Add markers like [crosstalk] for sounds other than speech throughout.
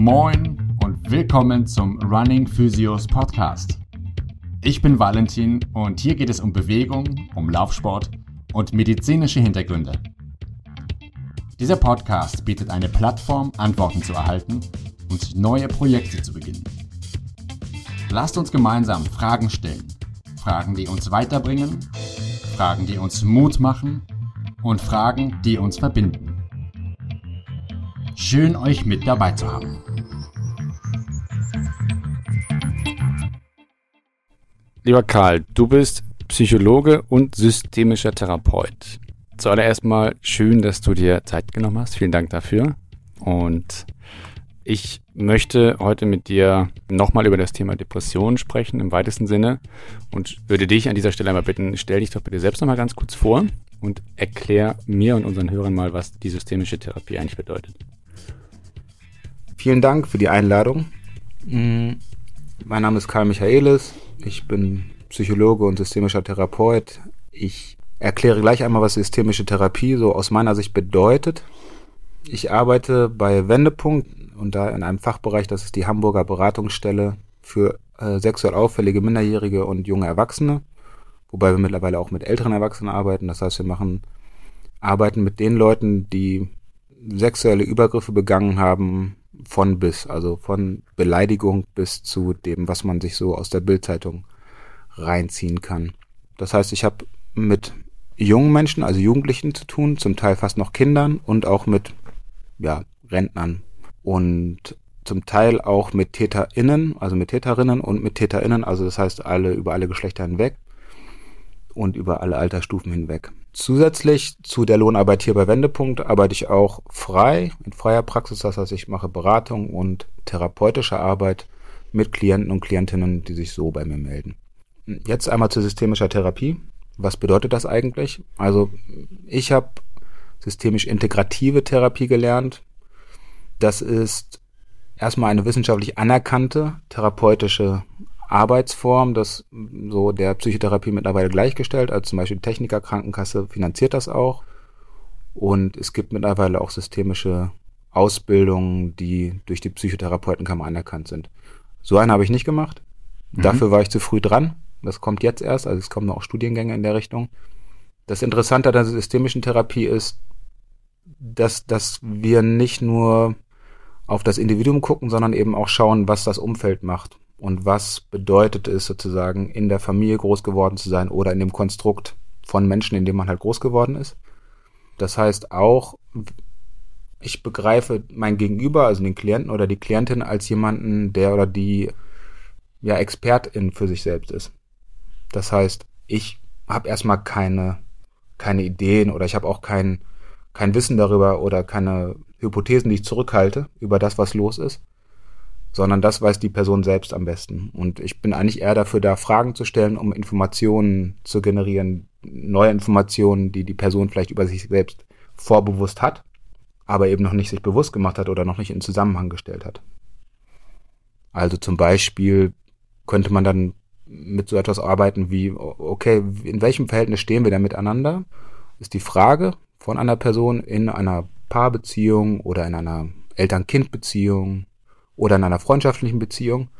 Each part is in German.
Moin und willkommen zum Running Physios Podcast. Ich bin Valentin und hier geht es um Bewegung, um Laufsport und medizinische Hintergründe. Dieser Podcast bietet eine Plattform, Antworten zu erhalten und neue Projekte zu beginnen. Lasst uns gemeinsam Fragen stellen. Fragen, die uns weiterbringen, Fragen, die uns Mut machen und Fragen, die uns verbinden. Schön, euch mit dabei zu haben. Lieber Karl, du bist Psychologe und systemischer Therapeut. Zuallererst mal schön, dass du dir Zeit genommen hast. Vielen Dank dafür. Und ich möchte heute mit dir nochmal über das Thema Depression sprechen im weitesten Sinne und würde dich an dieser Stelle einmal bitten, stell dich doch bitte selbst nochmal ganz kurz vor und erklär mir und unseren Hörern mal, was die systemische Therapie eigentlich bedeutet. Vielen Dank für die Einladung. Mm, mein Name ist Karl Michaelis. Ich bin Psychologe und systemischer Therapeut. Ich erkläre gleich einmal, was systemische Therapie so aus meiner Sicht bedeutet. Ich arbeite bei Wendepunkt und da in einem Fachbereich, das ist die Hamburger Beratungsstelle für äh, sexuell auffällige Minderjährige und junge Erwachsene, wobei wir mittlerweile auch mit älteren Erwachsenen arbeiten. Das heißt, wir machen arbeiten mit den Leuten, die sexuelle Übergriffe begangen haben, von bis, also von Beleidigung bis zu dem, was man sich so aus der Bildzeitung reinziehen kann. Das heißt, ich habe mit jungen Menschen, also Jugendlichen zu tun, zum Teil fast noch Kindern und auch mit ja, Rentnern und zum Teil auch mit TäterInnen, also mit Täterinnen und mit TäterInnen, also das heißt alle über alle Geschlechter hinweg und über alle Altersstufen hinweg. Zusätzlich zu der Lohnarbeit hier bei Wendepunkt arbeite ich auch frei, in freier Praxis, das heißt ich mache Beratung und therapeutische Arbeit mit Klienten und Klientinnen, die sich so bei mir melden. Jetzt einmal zur systemischer Therapie. Was bedeutet das eigentlich? Also ich habe systemisch integrative Therapie gelernt. Das ist erstmal eine wissenschaftlich anerkannte therapeutische Arbeitsform, das so der Psychotherapie mittlerweile gleichgestellt. Also zum Beispiel die Techniker Krankenkasse finanziert das auch. Und es gibt mittlerweile auch systemische Ausbildungen, die durch die Psychotherapeutenkammer anerkannt sind. So einen habe ich nicht gemacht. Mhm. Dafür war ich zu früh dran. Das kommt jetzt erst, also es kommen noch Studiengänge in der Richtung. Das Interessante an der systemischen Therapie ist, dass, dass wir nicht nur auf das Individuum gucken, sondern eben auch schauen, was das Umfeld macht und was bedeutet es sozusagen in der Familie groß geworden zu sein oder in dem Konstrukt von Menschen, in dem man halt groß geworden ist. Das heißt auch, ich begreife mein Gegenüber, also den Klienten oder die Klientin als jemanden, der oder die ja Expertin für sich selbst ist. Das heißt, ich habe erstmal keine keine Ideen oder ich habe auch kein kein Wissen darüber oder keine Hypothesen, die ich zurückhalte über das, was los ist, sondern das weiß die Person selbst am besten. Und ich bin eigentlich eher dafür da, Fragen zu stellen, um Informationen zu generieren, neue Informationen, die die Person vielleicht über sich selbst vorbewusst hat, aber eben noch nicht sich bewusst gemacht hat oder noch nicht in Zusammenhang gestellt hat. Also zum Beispiel könnte man dann mit so etwas arbeiten wie, okay, in welchem Verhältnis stehen wir denn miteinander? Ist die Frage von einer Person in einer Paarbeziehung oder in einer Eltern-Kind-Beziehung oder in einer freundschaftlichen Beziehung.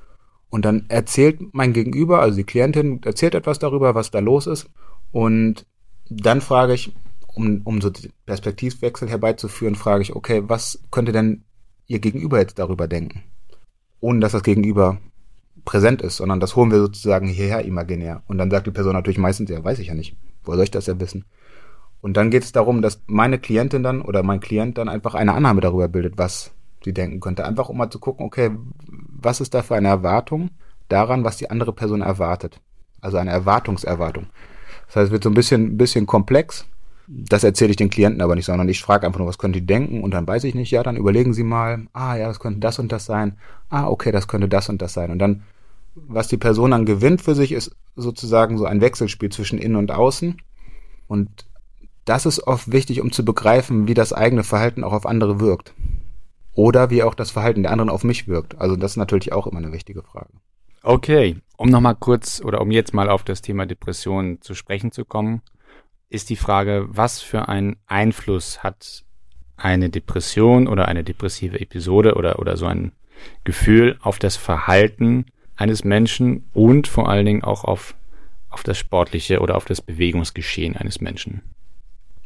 Und dann erzählt mein Gegenüber, also die Klientin, erzählt etwas darüber, was da los ist. Und dann frage ich, um, um so den Perspektivwechsel herbeizuführen, frage ich, okay, was könnte denn ihr Gegenüber jetzt darüber denken? Ohne dass das Gegenüber präsent ist, sondern das holen wir sozusagen hierher imaginär. Und dann sagt die Person natürlich meistens, ja, weiß ich ja nicht. Woher soll ich das ja wissen? Und dann geht es darum, dass meine Klientin dann oder mein Klient dann einfach eine Annahme darüber bildet, was sie denken könnte. Einfach um mal zu gucken, okay, was ist da für eine Erwartung daran, was die andere Person erwartet. Also eine Erwartungserwartung. Das heißt, es wird so ein bisschen, bisschen komplex. Das erzähle ich den Klienten aber nicht, sondern ich frage einfach nur, was können die denken und dann weiß ich nicht, ja, dann überlegen sie mal, ah ja, das könnte das und das sein, ah, okay, das könnte das und das sein. Und dann, was die Person dann gewinnt für sich, ist sozusagen so ein Wechselspiel zwischen innen und außen. Und das ist oft wichtig, um zu begreifen, wie das eigene Verhalten auch auf andere wirkt. Oder wie auch das Verhalten der anderen auf mich wirkt. Also das ist natürlich auch immer eine wichtige Frage. Okay, um nochmal kurz oder um jetzt mal auf das Thema Depression zu sprechen zu kommen, ist die Frage, was für einen Einfluss hat eine Depression oder eine depressive Episode oder, oder so ein Gefühl auf das Verhalten eines Menschen und vor allen Dingen auch auf, auf das sportliche oder auf das Bewegungsgeschehen eines Menschen?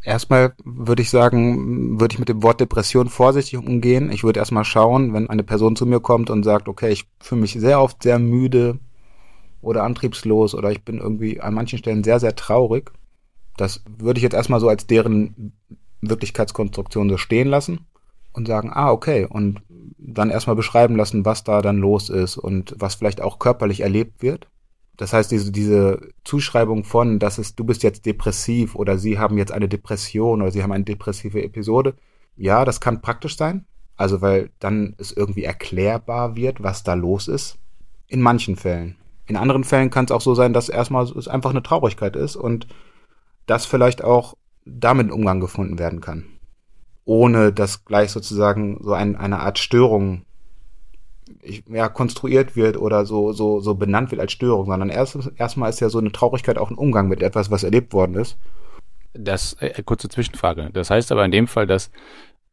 Erstmal würde ich sagen, würde ich mit dem Wort Depression vorsichtig umgehen. Ich würde erstmal schauen, wenn eine Person zu mir kommt und sagt, okay, ich fühle mich sehr oft sehr müde oder antriebslos oder ich bin irgendwie an manchen Stellen sehr, sehr traurig. Das würde ich jetzt erstmal so als deren Wirklichkeitskonstruktion so stehen lassen und sagen, ah, okay, und dann erstmal beschreiben lassen, was da dann los ist und was vielleicht auch körperlich erlebt wird. Das heißt, diese, diese Zuschreibung von, dass es, du bist jetzt depressiv oder sie haben jetzt eine Depression oder sie haben eine depressive Episode, ja, das kann praktisch sein. Also, weil dann es irgendwie erklärbar wird, was da los ist. In manchen Fällen. In anderen Fällen kann es auch so sein, dass erstmal es einfach eine Traurigkeit ist und das vielleicht auch damit in Umgang gefunden werden kann. Ohne dass gleich sozusagen so ein, eine Art Störung ja, konstruiert wird oder so, so, so benannt wird als Störung, sondern erst, erstmal ist ja so eine Traurigkeit auch ein Umgang mit etwas, was erlebt worden ist. Das, äh, kurze Zwischenfrage. Das heißt aber in dem Fall, dass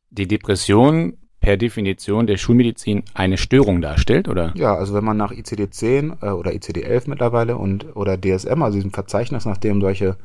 die Depression per Definition der Schulmedizin eine Störung darstellt, oder? Ja, also wenn man nach ICD-10 äh, oder ICD-11 mittlerweile und oder DSM, also diesem Verzeichnis, nachdem solche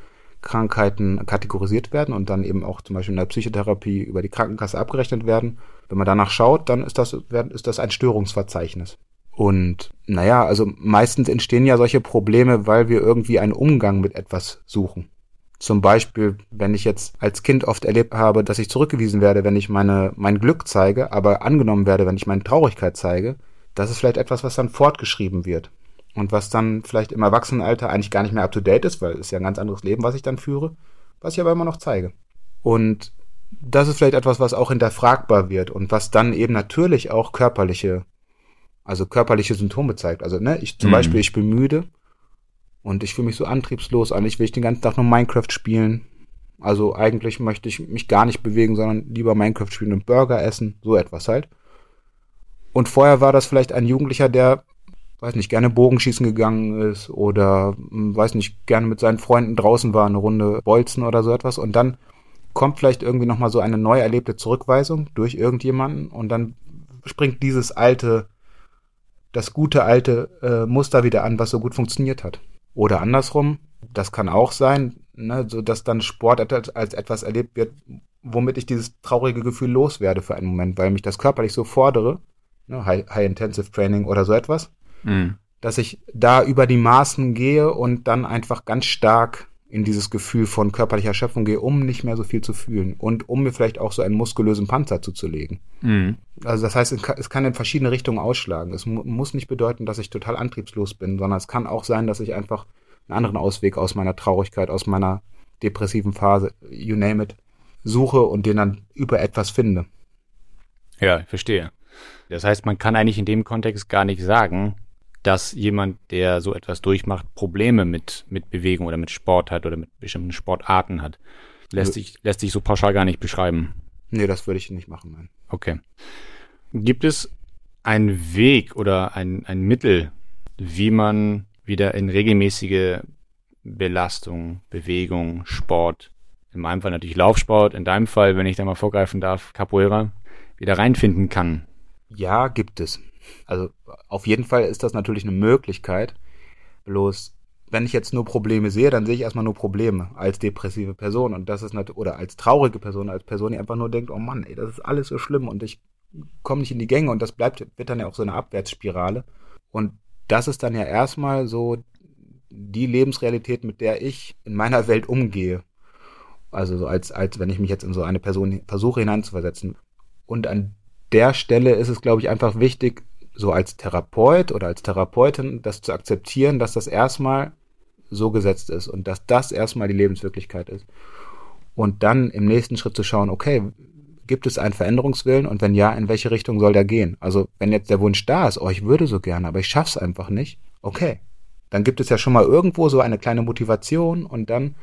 Krankheiten kategorisiert werden und dann eben auch zum Beispiel in der Psychotherapie über die Krankenkasse abgerechnet werden, wenn man danach schaut, dann ist das, ist das ein Störungsverzeichnis. Und naja, also meistens entstehen ja solche Probleme, weil wir irgendwie einen Umgang mit etwas suchen. Zum Beispiel, wenn ich jetzt als Kind oft erlebt habe, dass ich zurückgewiesen werde, wenn ich meine, mein Glück zeige, aber angenommen werde, wenn ich meine Traurigkeit zeige, das ist vielleicht etwas, was dann fortgeschrieben wird. Und was dann vielleicht im Erwachsenenalter eigentlich gar nicht mehr up to date ist, weil es ist ja ein ganz anderes Leben, was ich dann führe, was ich aber immer noch zeige. Und das ist vielleicht etwas, was auch hinterfragbar wird und was dann eben natürlich auch körperliche, also körperliche Symptome zeigt. Also, ne, ich zum mhm. Beispiel, ich bin müde und ich fühle mich so antriebslos an. Ich will ich den ganzen Tag nur Minecraft spielen. Also eigentlich möchte ich mich gar nicht bewegen, sondern lieber Minecraft spielen und Burger essen. So etwas halt. Und vorher war das vielleicht ein Jugendlicher, der, weiß nicht, gerne Bogenschießen gegangen ist oder, hm, weiß nicht, gerne mit seinen Freunden draußen war, eine Runde Bolzen oder so etwas. Und dann kommt vielleicht irgendwie nochmal so eine neu erlebte Zurückweisung durch irgendjemanden und dann springt dieses alte, das gute alte äh, Muster wieder an, was so gut funktioniert hat. Oder andersrum, das kann auch sein, ne, so dass dann Sport als etwas erlebt wird, womit ich dieses traurige Gefühl loswerde für einen Moment, weil mich das körperlich so fordere, ne, High-Intensive Training oder so etwas, mhm. dass ich da über die Maßen gehe und dann einfach ganz stark in dieses Gefühl von körperlicher Schöpfung gehe, um nicht mehr so viel zu fühlen und um mir vielleicht auch so einen muskulösen Panzer zuzulegen. Mhm. Also das heißt, es kann in verschiedene Richtungen ausschlagen. Es mu muss nicht bedeuten, dass ich total antriebslos bin, sondern es kann auch sein, dass ich einfach einen anderen Ausweg aus meiner Traurigkeit, aus meiner depressiven Phase, you name it, suche und den dann über etwas finde. Ja, ich verstehe. Das heißt, man kann eigentlich in dem Kontext gar nicht sagen, dass jemand, der so etwas durchmacht, Probleme mit, mit Bewegung oder mit Sport hat oder mit bestimmten Sportarten hat. Lässt, sich, lässt sich so pauschal gar nicht beschreiben. Nee, das würde ich nicht machen, nein. Okay. Gibt es einen Weg oder ein, ein Mittel, wie man wieder in regelmäßige Belastung, Bewegung, Sport, in meinem Fall natürlich Laufsport, in deinem Fall, wenn ich da mal vorgreifen darf, Capoeira, wieder reinfinden kann? Ja, gibt es. Also auf jeden Fall ist das natürlich eine Möglichkeit. Bloß wenn ich jetzt nur Probleme sehe, dann sehe ich erstmal nur Probleme als depressive Person und das ist oder als traurige Person, als Person, die einfach nur denkt, oh Mann, ey, das ist alles so schlimm und ich komme nicht in die Gänge und das bleibt, wird dann ja auch so eine Abwärtsspirale. Und das ist dann ja erstmal so die Lebensrealität, mit der ich in meiner Welt umgehe. Also so als, als wenn ich mich jetzt in so eine Person versuche hineinzuversetzen. Und an der Stelle ist es, glaube ich, einfach wichtig, so als Therapeut oder als Therapeutin das zu akzeptieren, dass das erstmal so gesetzt ist und dass das erstmal die Lebenswirklichkeit ist. Und dann im nächsten Schritt zu schauen, okay, gibt es einen Veränderungswillen und wenn ja, in welche Richtung soll der gehen? Also wenn jetzt der Wunsch da ist, oh, ich würde so gerne, aber ich schaff's einfach nicht, okay. Dann gibt es ja schon mal irgendwo so eine kleine Motivation und dann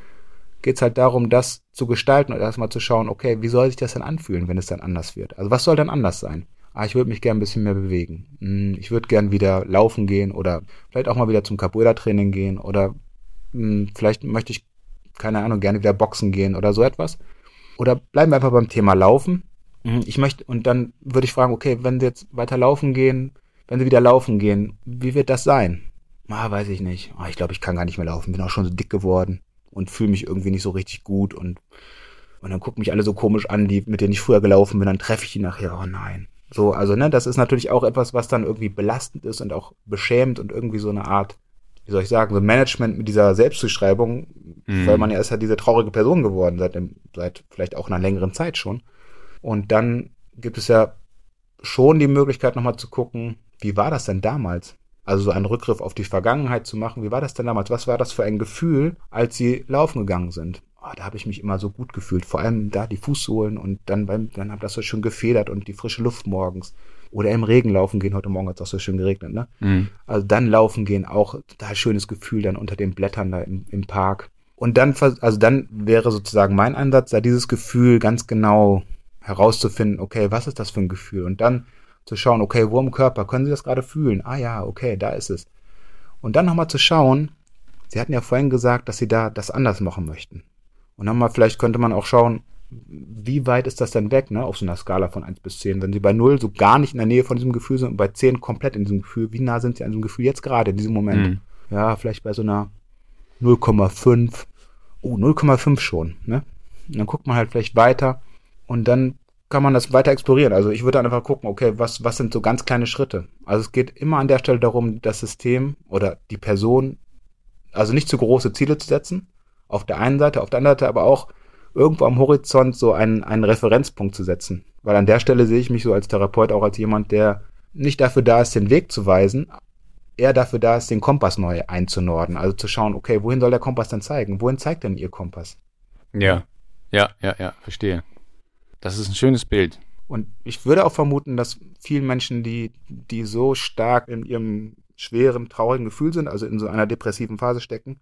geht's halt darum, das zu gestalten und erstmal zu schauen, okay, wie soll sich das denn anfühlen, wenn es dann anders wird? Also was soll dann anders sein? Ah, ich würde mich gern ein bisschen mehr bewegen. Hm, ich würde gern wieder laufen gehen oder vielleicht auch mal wieder zum Capoeira-Training gehen oder mh, hm, vielleicht möchte ich, keine Ahnung, gerne wieder boxen gehen oder so etwas. Oder bleiben wir einfach beim Thema Laufen. Mhm, ich möchte, und dann würde ich fragen, okay, wenn sie jetzt weiter laufen gehen, wenn sie wieder laufen gehen, wie wird das sein? Ah, weiß ich nicht. Ah, ich glaube, ich kann gar nicht mehr laufen. Bin auch schon so dick geworden und fühle mich irgendwie nicht so richtig gut und und dann gucken mich alle so komisch an, die mit denen ich früher gelaufen bin, dann treffe ich die nachher. Oh nein. So, also ne, das ist natürlich auch etwas, was dann irgendwie belastend ist und auch beschämt und irgendwie so eine Art, wie soll ich sagen, so Management mit dieser Selbstzuschreibung, mhm. weil man ja ist ja diese traurige Person geworden seit dem, seit vielleicht auch einer längeren Zeit schon. Und dann gibt es ja schon die Möglichkeit nochmal zu gucken, wie war das denn damals? Also so einen Rückgriff auf die Vergangenheit zu machen. Wie war das denn damals? Was war das für ein Gefühl, als sie laufen gegangen sind? Oh, da habe ich mich immer so gut gefühlt. Vor allem da die Fußsohlen und dann beim, dann hat das so schön gefedert und die frische Luft morgens. Oder im Regen laufen gehen. Heute Morgen hat es auch so schön geregnet, ne? Mhm. Also dann laufen gehen, auch total schönes Gefühl dann unter den Blättern da im, im Park. Und dann, also dann wäre sozusagen mein Ansatz, da dieses Gefühl ganz genau herauszufinden, okay, was ist das für ein Gefühl? Und dann zu schauen, okay, wo im Körper können Sie das gerade fühlen? Ah ja, okay, da ist es. Und dann nochmal zu schauen, Sie hatten ja vorhin gesagt, dass Sie da das anders machen möchten. Und dann mal, vielleicht könnte man auch schauen, wie weit ist das denn weg, ne, auf so einer Skala von 1 bis 10? Wenn Sie bei 0 so gar nicht in der Nähe von diesem Gefühl sind und bei 10 komplett in diesem Gefühl, wie nah sind Sie an diesem Gefühl jetzt gerade, in diesem Moment? Mhm. Ja, vielleicht bei so einer 0,5. Oh, 0,5 schon, ne? Und dann guckt man halt vielleicht weiter und dann kann man das weiter explorieren. Also ich würde einfach gucken, okay, was, was sind so ganz kleine Schritte? Also es geht immer an der Stelle darum, das System oder die Person, also nicht zu große Ziele zu setzen, auf der einen Seite, auf der anderen Seite aber auch irgendwo am Horizont so einen, einen Referenzpunkt zu setzen. Weil an der Stelle sehe ich mich so als Therapeut auch als jemand, der nicht dafür da ist, den Weg zu weisen, eher dafür da ist, den Kompass neu einzunorden. Also zu schauen, okay, wohin soll der Kompass denn zeigen? Wohin zeigt denn Ihr Kompass? Ja, ja, ja, ja, verstehe. Das ist ein schönes Bild. Und ich würde auch vermuten, dass vielen Menschen, die, die so stark in ihrem schweren, traurigen Gefühl sind, also in so einer depressiven Phase stecken,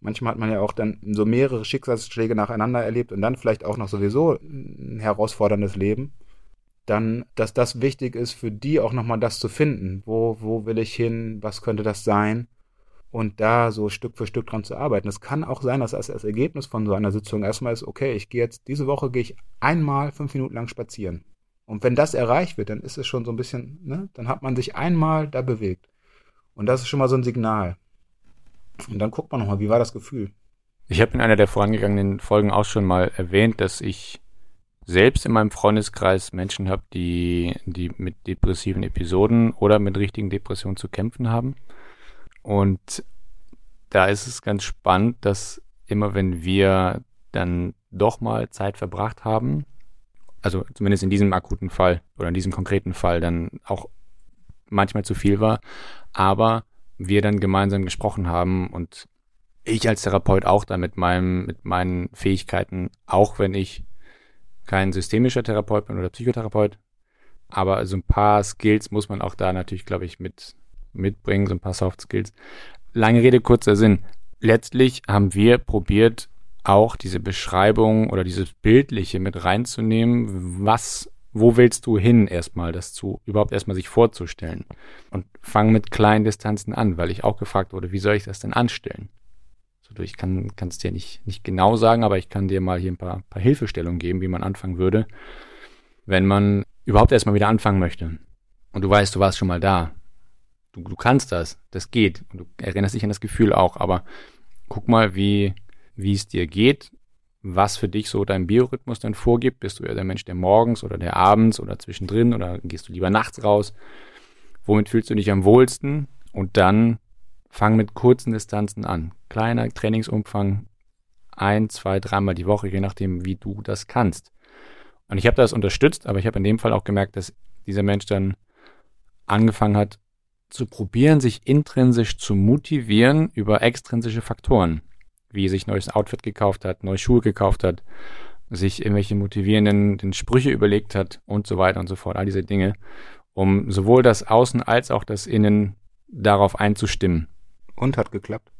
manchmal hat man ja auch dann so mehrere Schicksalsschläge nacheinander erlebt und dann vielleicht auch noch sowieso ein herausforderndes Leben, dann, dass das wichtig ist für die auch nochmal das zu finden. Wo, wo will ich hin? Was könnte das sein? und da so Stück für Stück dran zu arbeiten. Es kann auch sein, dass das, Ergebnis von so einer Sitzung erstmal ist, okay, ich gehe jetzt, diese Woche gehe ich einmal fünf Minuten lang spazieren. Und wenn das erreicht wird, dann ist es schon so ein bisschen, ne, dann hat man sich einmal da bewegt. Und das ist schon mal so ein Signal. Und dann guckt man nochmal, wie war das Gefühl? Ich habe in einer der vorangegangenen Folgen auch schon mal erwähnt, dass ich selbst in meinem Freundeskreis Menschen habe, die, die mit depressiven Episoden oder mit richtigen Depressionen zu kämpfen haben. Und da ist es ganz spannend, dass immer wenn wir dann doch mal Zeit verbracht haben, also zumindest in diesem akuten Fall oder in diesem konkreten Fall dann auch manchmal zu viel war, aber wir dann gemeinsam gesprochen haben und ich als Therapeut auch da mit meinem, mit meinen Fähigkeiten, auch wenn ich kein systemischer Therapeut bin oder Psychotherapeut, aber so ein paar Skills muss man auch da natürlich, glaube ich, mit mitbringen, so ein paar Soft Skills. Lange Rede, kurzer Sinn. Letztlich haben wir probiert, auch diese Beschreibung oder dieses Bildliche mit reinzunehmen. Was, wo willst du hin erstmal, das zu, überhaupt erstmal sich vorzustellen? Und fang mit kleinen Distanzen an, weil ich auch gefragt wurde, wie soll ich das denn anstellen? So, ich kann es dir nicht, nicht genau sagen, aber ich kann dir mal hier ein paar, paar Hilfestellungen geben, wie man anfangen würde, wenn man überhaupt erstmal wieder anfangen möchte. Und du weißt, du warst schon mal da du, du kannst das, das geht. Und du erinnerst dich an das Gefühl auch, aber guck mal, wie, wie es dir geht, was für dich so dein Biorhythmus dann vorgibt. Bist du eher der Mensch, der morgens oder der abends oder zwischendrin oder gehst du lieber nachts raus? Womit fühlst du dich am wohlsten? Und dann fang mit kurzen Distanzen an. Kleiner Trainingsumfang, ein, zwei, dreimal die Woche, je nachdem, wie du das kannst. Und ich habe das unterstützt, aber ich habe in dem Fall auch gemerkt, dass dieser Mensch dann angefangen hat, zu probieren, sich intrinsisch zu motivieren über extrinsische Faktoren, wie sich neues Outfit gekauft hat, neue Schuhe gekauft hat, sich irgendwelche motivierenden den Sprüche überlegt hat und so weiter und so fort, all diese Dinge, um sowohl das Außen als auch das Innen darauf einzustimmen. Und hat geklappt?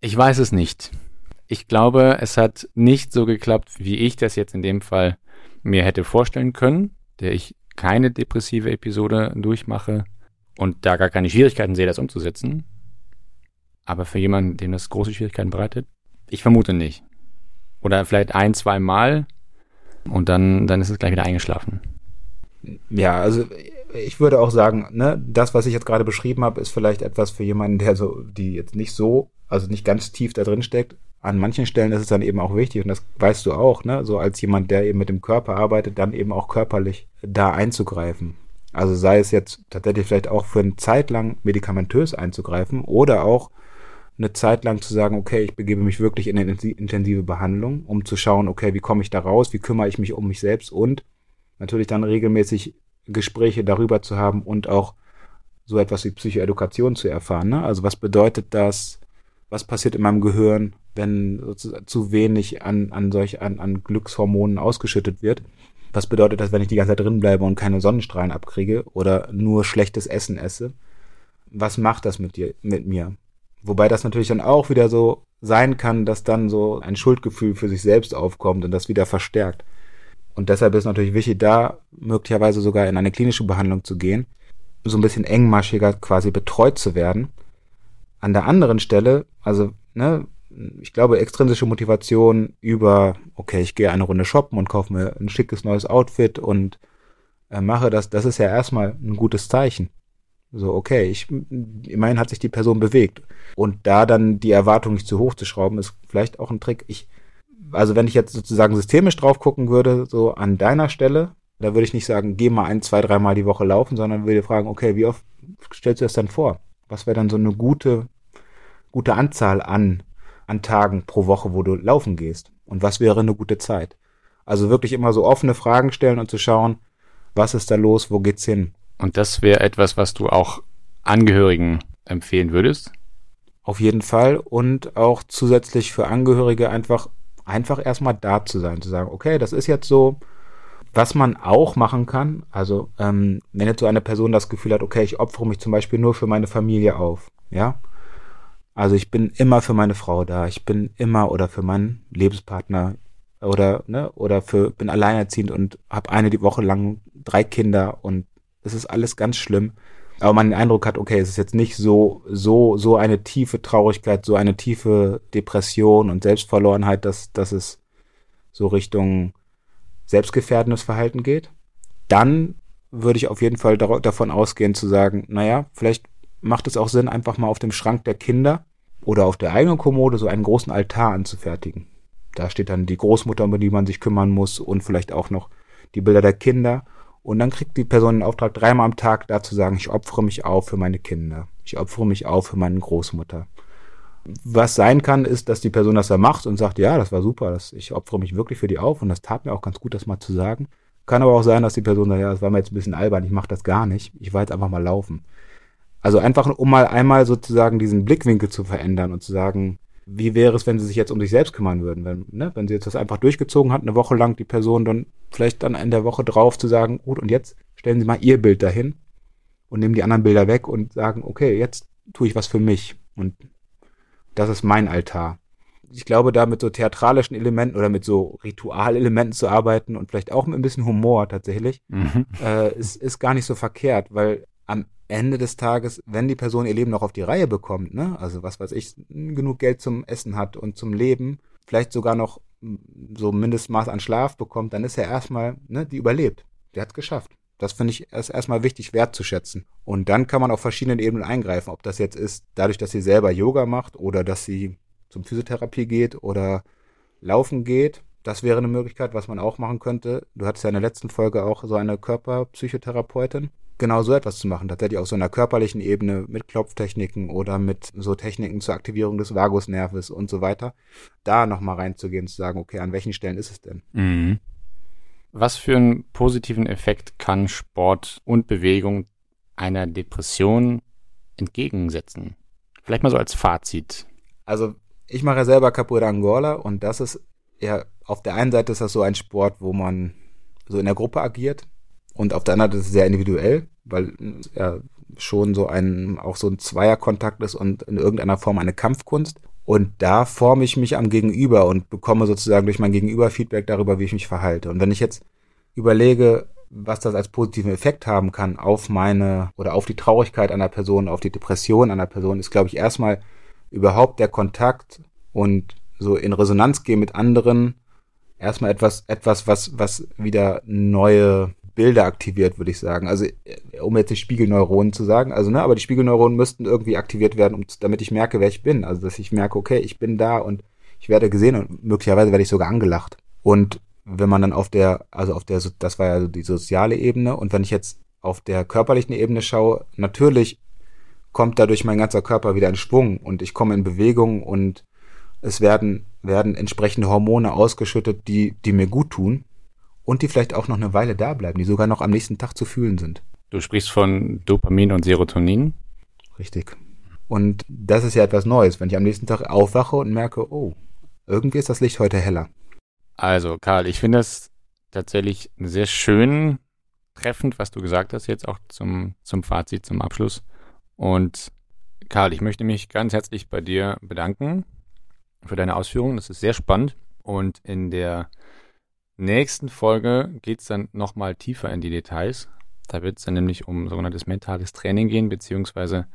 Ich weiß es nicht. Ich glaube, es hat nicht so geklappt, wie ich das jetzt in dem Fall mir hätte vorstellen können, der ich keine depressive Episode durchmache, und da gar keine Schwierigkeiten sehe, das umzusetzen. Aber für jemanden, dem das große Schwierigkeiten bereitet, ich vermute nicht. Oder vielleicht ein, zwei Mal, Und dann, dann ist es gleich wieder eingeschlafen. Ja, also ich würde auch sagen, ne, das, was ich jetzt gerade beschrieben habe, ist vielleicht etwas für jemanden, der so, die jetzt nicht so, also nicht ganz tief da drin steckt. An manchen Stellen ist es dann eben auch wichtig, und das weißt du auch, ne, so als jemand, der eben mit dem Körper arbeitet, dann eben auch körperlich da einzugreifen. Also sei es jetzt tatsächlich vielleicht auch für eine Zeit lang medikamentös einzugreifen oder auch eine Zeit lang zu sagen, okay, ich begebe mich wirklich in eine intensive Behandlung, um zu schauen, okay, wie komme ich da raus, wie kümmere ich mich um mich selbst und natürlich dann regelmäßig Gespräche darüber zu haben und auch so etwas wie Psychoedukation zu erfahren. Ne? Also was bedeutet das? Was passiert in meinem Gehirn, wenn zu wenig an, an solch an, an Glückshormonen ausgeschüttet wird? Was bedeutet das, wenn ich die ganze Zeit drin bleibe und keine Sonnenstrahlen abkriege oder nur schlechtes Essen esse? Was macht das mit dir, mit mir? Wobei das natürlich dann auch wieder so sein kann, dass dann so ein Schuldgefühl für sich selbst aufkommt und das wieder verstärkt. Und deshalb ist natürlich wichtig, da möglicherweise sogar in eine klinische Behandlung zu gehen, so ein bisschen engmaschiger quasi betreut zu werden. An der anderen Stelle, also, ne, ich glaube, extrinsische Motivation über, okay, ich gehe eine Runde shoppen und kaufe mir ein schickes neues Outfit und äh, mache das, das ist ja erstmal ein gutes Zeichen. So, okay, ich, immerhin hat sich die Person bewegt. Und da dann die Erwartung nicht zu hoch zu schrauben, ist vielleicht auch ein Trick. Ich also wenn ich jetzt sozusagen systemisch drauf gucken würde, so an deiner Stelle, da würde ich nicht sagen, geh mal ein, zwei, dreimal die Woche laufen, sondern würde fragen, okay, wie oft stellst du das dann vor? Was wäre dann so eine gute, gute Anzahl an, an Tagen pro Woche, wo du laufen gehst? Und was wäre eine gute Zeit? Also wirklich immer so offene Fragen stellen und zu schauen, was ist da los, wo geht's hin? Und das wäre etwas, was du auch Angehörigen empfehlen würdest? Auf jeden Fall. Und auch zusätzlich für Angehörige einfach einfach erstmal da zu sein, zu sagen, okay, das ist jetzt so, was man auch machen kann, also ähm, wenn jetzt so eine Person das Gefühl hat, okay, ich opfere mich zum Beispiel nur für meine Familie auf, ja, also ich bin immer für meine Frau da, ich bin immer oder für meinen Lebenspartner oder ne oder für bin alleinerziehend und habe eine die Woche lang drei Kinder und es ist alles ganz schlimm. Aber man den Eindruck hat, okay, es ist jetzt nicht so, so, so eine tiefe Traurigkeit, so eine tiefe Depression und Selbstverlorenheit, dass, dass es so Richtung selbstgefährdendes Verhalten geht, dann würde ich auf jeden Fall davon ausgehen zu sagen, naja, vielleicht macht es auch Sinn, einfach mal auf dem Schrank der Kinder oder auf der eigenen Kommode so einen großen Altar anzufertigen. Da steht dann die Großmutter, um die man sich kümmern muss und vielleicht auch noch die Bilder der Kinder und dann kriegt die Person den Auftrag, dreimal am Tag da zu sagen, ich opfere mich auf für meine Kinder. Ich opfere mich auf für meine Großmutter. Was sein kann, ist, dass die Person das da macht und sagt, ja, das war super, das, ich opfere mich wirklich für die auf und das tat mir auch ganz gut, das mal zu sagen. Kann aber auch sein, dass die Person sagt, ja, das war mir jetzt ein bisschen albern, ich mache das gar nicht, ich war jetzt einfach mal laufen. Also einfach, um mal einmal sozusagen diesen Blickwinkel zu verändern und zu sagen, wie wäre es, wenn sie sich jetzt um sich selbst kümmern würden? Wenn, ne, wenn sie jetzt das einfach durchgezogen hat, eine Woche lang die Person dann vielleicht dann in der Woche drauf zu sagen, gut, und jetzt stellen Sie mal Ihr Bild dahin und nehmen die anderen Bilder weg und sagen, okay, jetzt tue ich was für mich und das ist mein Altar. Ich glaube, da mit so theatralischen Elementen oder mit so Ritualelementen zu arbeiten und vielleicht auch mit ein bisschen Humor tatsächlich, mhm. äh, ist, ist gar nicht so verkehrt, weil am Ende des Tages, wenn die Person ihr Leben noch auf die Reihe bekommt, ne, also was weiß ich, genug Geld zum Essen hat und zum Leben, vielleicht sogar noch so Mindestmaß an Schlaf bekommt, dann ist er erstmal, ne, die überlebt. Der hat's geschafft. Das finde ich erst erstmal wichtig wertzuschätzen. Und dann kann man auf verschiedenen Ebenen eingreifen, ob das jetzt ist, dadurch, dass sie selber Yoga macht oder dass sie zum Physiotherapie geht oder laufen geht. Das wäre eine Möglichkeit, was man auch machen könnte. Du hattest ja in der letzten Folge auch so eine Körperpsychotherapeutin genau so etwas zu machen, tatsächlich auf so einer körperlichen Ebene mit Klopftechniken oder mit so Techniken zur Aktivierung des Vagusnerves und so weiter, da nochmal reinzugehen, zu sagen, okay, an welchen Stellen ist es denn? Mhm. Was für einen positiven Effekt kann Sport und Bewegung einer Depression entgegensetzen? Vielleicht mal so als Fazit. Also ich mache ja selber Capoeira Angola und das ist ja, auf der einen Seite ist das so ein Sport, wo man so in der Gruppe agiert, und auf der anderen Seite ist es sehr individuell, weil ja schon so ein, auch so ein Zweierkontakt ist und in irgendeiner Form eine Kampfkunst. Und da forme ich mich am Gegenüber und bekomme sozusagen durch mein Gegenüber Feedback darüber, wie ich mich verhalte. Und wenn ich jetzt überlege, was das als positiven Effekt haben kann auf meine oder auf die Traurigkeit einer Person, auf die Depression einer Person, ist, glaube ich, erstmal überhaupt der Kontakt und so in Resonanz gehen mit anderen erstmal etwas, etwas, was, was wieder neue Bilder aktiviert, würde ich sagen. Also, äh, um jetzt die Spiegelneuronen zu sagen, also, ne, aber die Spiegelneuronen müssten irgendwie aktiviert werden, um, damit ich merke, wer ich bin. Also, dass ich merke, okay, ich bin da und ich werde gesehen und möglicherweise werde ich sogar angelacht. Und wenn man dann auf der, also auf der, das war ja die soziale Ebene, und wenn ich jetzt auf der körperlichen Ebene schaue, natürlich kommt dadurch mein ganzer Körper wieder in Schwung und ich komme in Bewegung und es werden, werden entsprechende Hormone ausgeschüttet, die, die mir gut tun und die vielleicht auch noch eine Weile da bleiben, die sogar noch am nächsten Tag zu fühlen sind. Du sprichst von Dopamin und Serotonin. Richtig. Und das ist ja etwas Neues, wenn ich am nächsten Tag aufwache und merke, oh, irgendwie ist das Licht heute heller. Also, Karl, ich finde es tatsächlich sehr schön treffend, was du gesagt hast, jetzt auch zum, zum Fazit, zum Abschluss. Und Karl, ich möchte mich ganz herzlich bei dir bedanken für deine Ausführungen. Das ist sehr spannend. Und in der nächsten Folge geht es dann nochmal tiefer in die Details. Da wird es dann nämlich um sogenanntes mentales Training gehen, beziehungsweise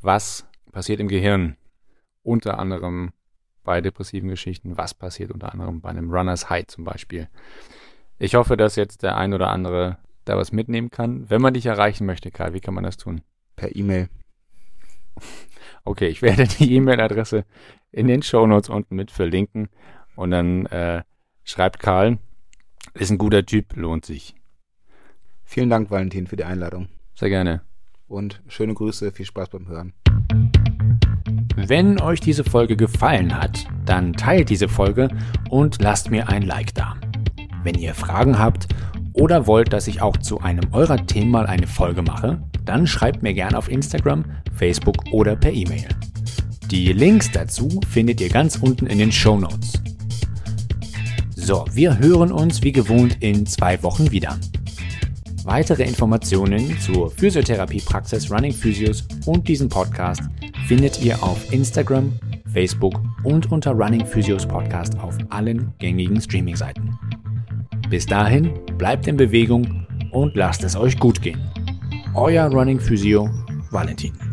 was passiert im Gehirn. Unter anderem bei depressiven Geschichten, was passiert unter anderem bei einem Runners High zum Beispiel. Ich hoffe, dass jetzt der ein oder andere da was mitnehmen kann. Wenn man dich erreichen möchte, Karl, wie kann man das tun? Per E-Mail. [laughs] Okay, ich werde die E-Mail-Adresse in den Show Notes unten mit verlinken und dann äh, schreibt Karl, ist ein guter Typ, lohnt sich. Vielen Dank, Valentin, für die Einladung. Sehr gerne. Und schöne Grüße, viel Spaß beim Hören. Wenn euch diese Folge gefallen hat, dann teilt diese Folge und lasst mir ein Like da. Wenn ihr Fragen habt oder wollt, dass ich auch zu einem eurer Themen mal eine Folge mache, dann schreibt mir gerne auf Instagram, Facebook oder per E-Mail. Die Links dazu findet ihr ganz unten in den Show Notes. So, wir hören uns wie gewohnt in zwei Wochen wieder. Weitere Informationen zur Physiotherapiepraxis Running Physios und diesem Podcast findet ihr auf Instagram, Facebook und unter Running Physios Podcast auf allen gängigen Streaming-Seiten. Bis dahin, bleibt in Bewegung und lasst es euch gut gehen. Euer Running Physio Valentin.